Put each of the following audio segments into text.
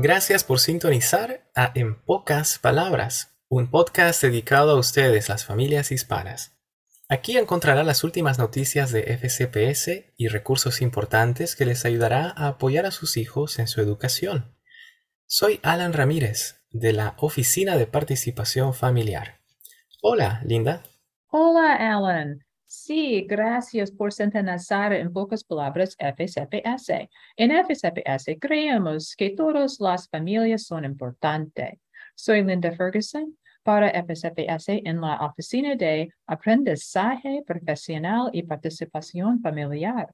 Gracias por sintonizar a En Pocas Palabras, un podcast dedicado a ustedes, las familias hispanas. Aquí encontrará las últimas noticias de FCPS y recursos importantes que les ayudará a apoyar a sus hijos en su educación. Soy Alan Ramírez, de la Oficina de Participación Familiar. Hola, Linda. Hola, Alan. Sí, gracias por sintonizar en pocas palabras FCPS. En FCPS creemos que todas las familias son importantes. Soy Linda Ferguson para FCPS en la Oficina de Aprendizaje Profesional y Participación Familiar.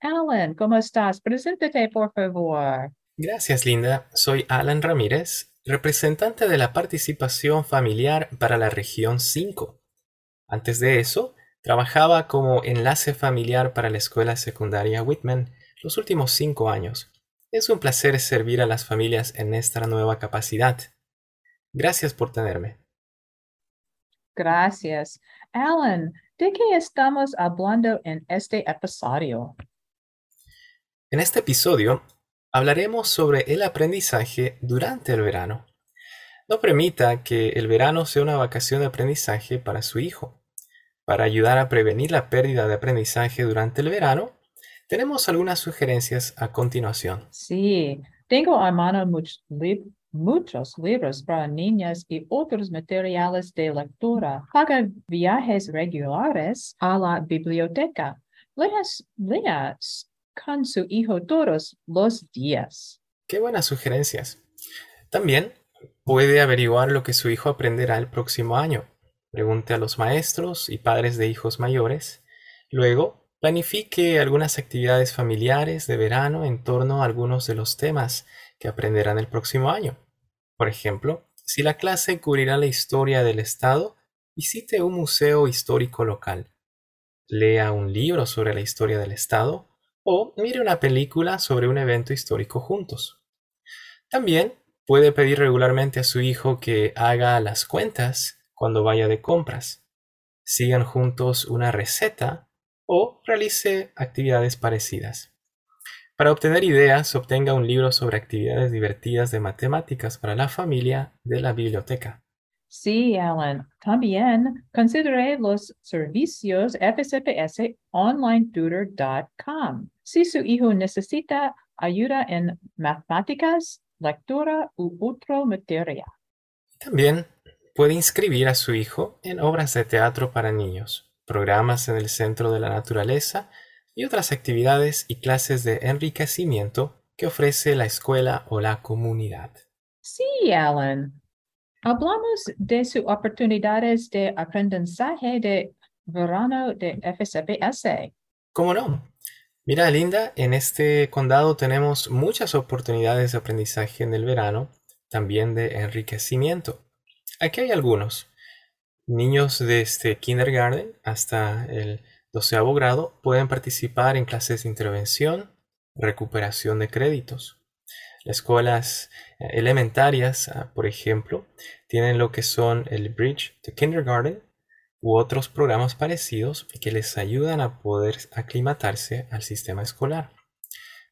Alan, ¿cómo estás? Preséntate, por favor. Gracias, Linda. Soy Alan Ramírez, representante de la participación familiar para la región 5. Antes de eso, Trabajaba como enlace familiar para la escuela secundaria Whitman los últimos cinco años. Es un placer servir a las familias en esta nueva capacidad. Gracias por tenerme. Gracias. Alan, ¿de qué estamos hablando en este episodio? En este episodio hablaremos sobre el aprendizaje durante el verano. No permita que el verano sea una vacación de aprendizaje para su hijo. Para ayudar a prevenir la pérdida de aprendizaje durante el verano, tenemos algunas sugerencias a continuación. Sí, tengo a mano muchos libros para niñas y otros materiales de lectura. Haga viajes regulares a la biblioteca. Leas, leas con su hijo todos los días. Qué buenas sugerencias. También puede averiguar lo que su hijo aprenderá el próximo año. Pregunte a los maestros y padres de hijos mayores. Luego, planifique algunas actividades familiares de verano en torno a algunos de los temas que aprenderán el próximo año. Por ejemplo, si la clase cubrirá la historia del Estado, visite un museo histórico local. Lea un libro sobre la historia del Estado o mire una película sobre un evento histórico juntos. También puede pedir regularmente a su hijo que haga las cuentas cuando vaya de compras. Sigan juntos una receta o realice actividades parecidas. Para obtener ideas, obtenga un libro sobre actividades divertidas de matemáticas para la familia de la biblioteca. Sí, Alan. También considere los servicios FCPS onlinetutor.com. Si su hijo necesita ayuda en matemáticas, lectura u otro materia. También Puede inscribir a su hijo en obras de teatro para niños, programas en el Centro de la Naturaleza y otras actividades y clases de enriquecimiento que ofrece la escuela o la comunidad. Sí, Alan. Hablamos de sus oportunidades de aprendizaje de verano de FCPS. ¿Cómo no? Mira, Linda, en este condado tenemos muchas oportunidades de aprendizaje en el verano, también de enriquecimiento. Aquí hay algunos. Niños desde este kindergarten hasta el doceavo grado pueden participar en clases de intervención, recuperación de créditos. Las escuelas eh, elementarias, ah, por ejemplo, tienen lo que son el Bridge to Kindergarten u otros programas parecidos que les ayudan a poder aclimatarse al sistema escolar.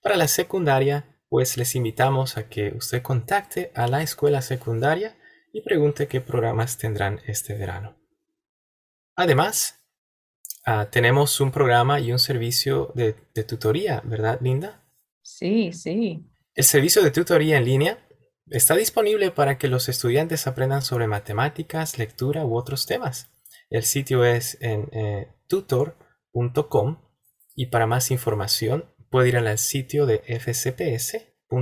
Para la secundaria, pues les invitamos a que usted contacte a la escuela secundaria y pregunte qué programas tendrán este verano. Además, ah, tenemos un programa y un servicio de, tutoría, ¿verdad, Linda? Sí, sí. El servicio de tutoría en línea está disponible para que los estudiantes aprendan sobre matemáticas, lectura u otros temas. El sitio es en eh, tutor.com y para más información puede ir al sitio de fcps.edu.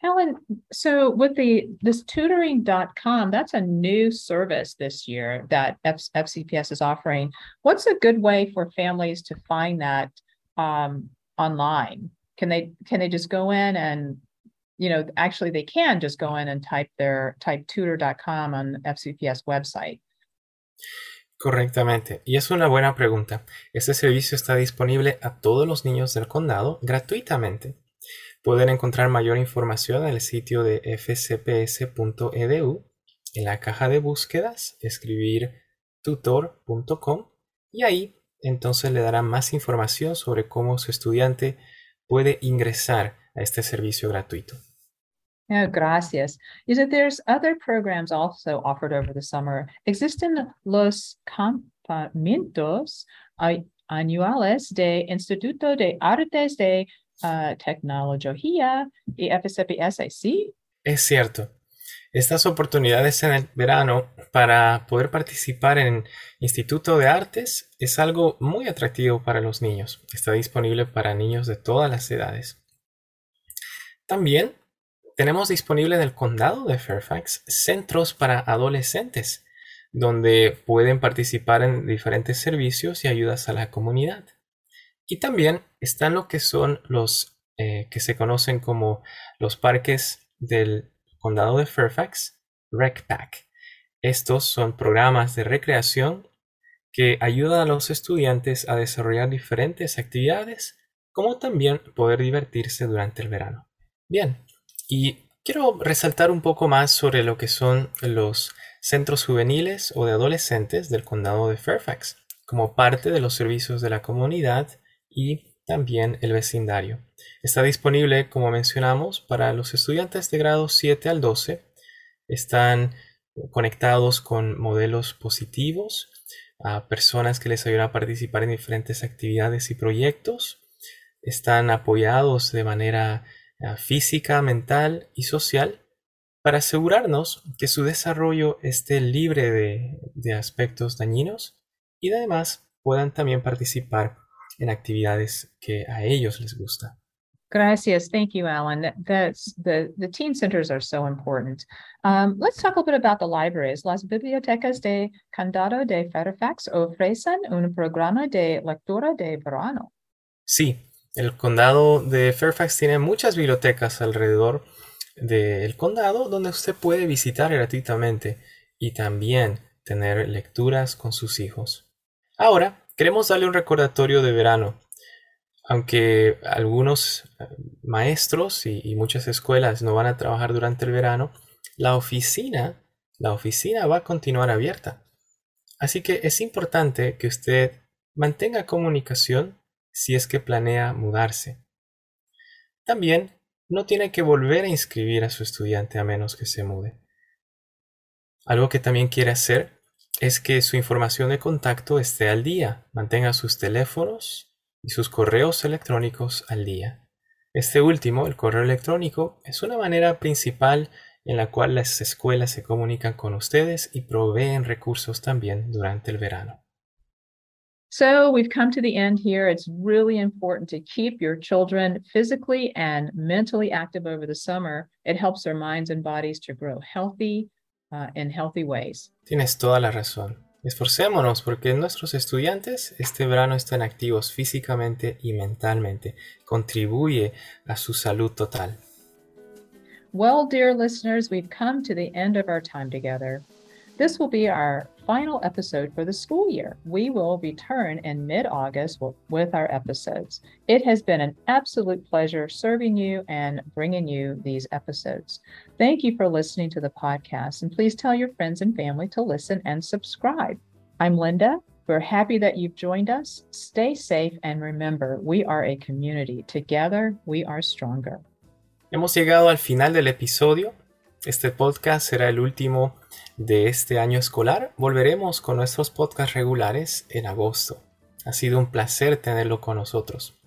Helen, so with the this tutoring.com, that's a new service this year that F, FCPS is offering. What's a good way for families to find that um, online? Can they can they just go in and you know actually they can just go in and type their type tutor.com on FCPS website. Correctamente. Y es una buena pregunta. Este servicio está disponible a todos los niños del condado gratuitamente. Pueden encontrar mayor información en el sitio de fcps.edu. En la caja de búsquedas, escribir tutor.com y ahí entonces le dará más información sobre cómo su estudiante puede ingresar a este servicio gratuito. Yeah, gracias. Is that there's other programs also offered over the summer. Existen los campamentos anuales de Instituto de Artes de uh, Tecnología y FSPS, ¿sí? Es cierto. Estas oportunidades en el verano para poder participar en Instituto de Artes es algo muy atractivo para los niños. Está disponible para niños de todas las edades. También tenemos disponible en el condado de Fairfax centros para adolescentes, donde pueden participar en diferentes servicios y ayudas a la comunidad. Y también están lo que son los eh, que se conocen como los parques del condado de Fairfax, RecPac. Estos son programas de recreación que ayudan a los estudiantes a desarrollar diferentes actividades, como también poder divertirse durante el verano. Bien, y quiero resaltar un poco más sobre lo que son los centros juveniles o de adolescentes del condado de Fairfax, como parte de los servicios de la comunidad y también el vecindario. Está disponible, como mencionamos, para los estudiantes de grado 7 al 12. Están conectados con modelos positivos, a personas que les ayudan a participar en diferentes actividades y proyectos. Están apoyados de manera física, mental y social para asegurarnos que su desarrollo esté libre de, aspectos dañinos y además puedan también participar en actividades que a ellos les gusta. Gracias. Thank you, Alan. that's the, the teen centers are so important. Um, let's talk a little bit about the libraries. Las bibliotecas de Condado de Fairfax ofrecen un programa de lectura de verano. Sí, el condado de Fairfax tiene muchas bibliotecas alrededor del condado donde usted puede visitar gratuitamente y también tener lecturas con sus hijos. Ahora, queremos darle un recordatorio de verano. Aunque algunos eh, maestros y, y muchas escuelas no van a trabajar durante el verano, la oficina, la oficina va a continuar abierta. Así que es importante que usted mantenga comunicación si es que planea mudarse. También no tiene que volver a inscribir a su estudiante a menos que se mude. Algo que también quiere hacer es que su información de contacto esté al día, mantenga sus teléfonos y sus correos electrónicos al día. Este último, el correo electrónico, es una manera principal en la cual las escuelas se comunican con ustedes y proveen recursos también durante el verano. So we've come to the end here. It's really important to keep your children physically and mentally active over the summer. It helps their minds and bodies to grow healthy uh, in healthy ways. Tienes toda la razón. Esforcémonos porque nuestros estudiantes este verano estén activos físicamente y mentalmente. Contribuye a su salud total. Well, dear listeners, we've come to the end of our time together. This will be our final episode for the school year. We will return in mid August with our episodes. It has been an absolute pleasure serving you and bringing you these episodes. Thank you for listening to the podcast, and please tell your friends and family to listen and subscribe. I'm Linda. We're happy that you've joined us. Stay safe and remember, we are a community. Together, we are stronger. Hemos llegado al final del episodio. Este podcast será el último de este año escolar. Volveremos con nuestros podcasts regulares en agosto. Ha sido un placer tenerlo con nosotros.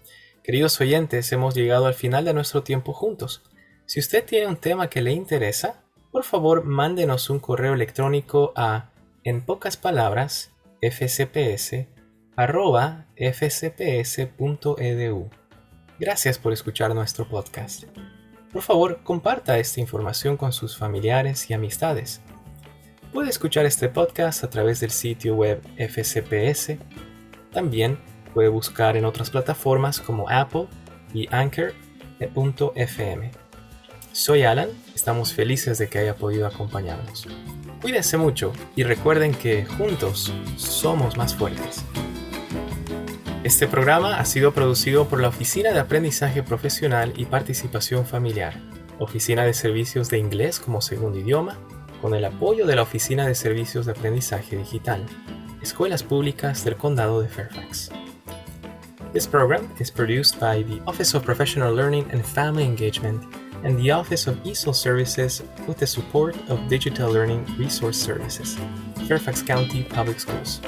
Queridos oyentes, hemos llegado al final de nuestro tiempo juntos. Si usted tiene un tema que le interesa, por favor mándenos un correo electrónico a, en pocas palabras, fcps fcps.edu. Gracias por escuchar nuestro podcast. Por favor, comparta esta información con sus familiares y amistades. Puede escuchar este podcast a través del sitio web FCPS. También puede buscar en otras plataformas como Apple y Anchor.fm. Soy Alan, estamos felices de que haya podido acompañarnos. Cuídense mucho y recuerden que juntos somos más fuertes. Este programa ha sido producido por la Oficina de Aprendizaje Profesional y Participación Familiar, Oficina de Servicios de Inglés como Segundo Idioma, con el apoyo de la Oficina de Servicios de Aprendizaje Digital, Escuelas Públicas del Condado de Fairfax. This program is produced by the Office of Professional Learning and Family Engagement and the Office of ESOL Services with the support of Digital Learning Resource Services, Fairfax County Public Schools.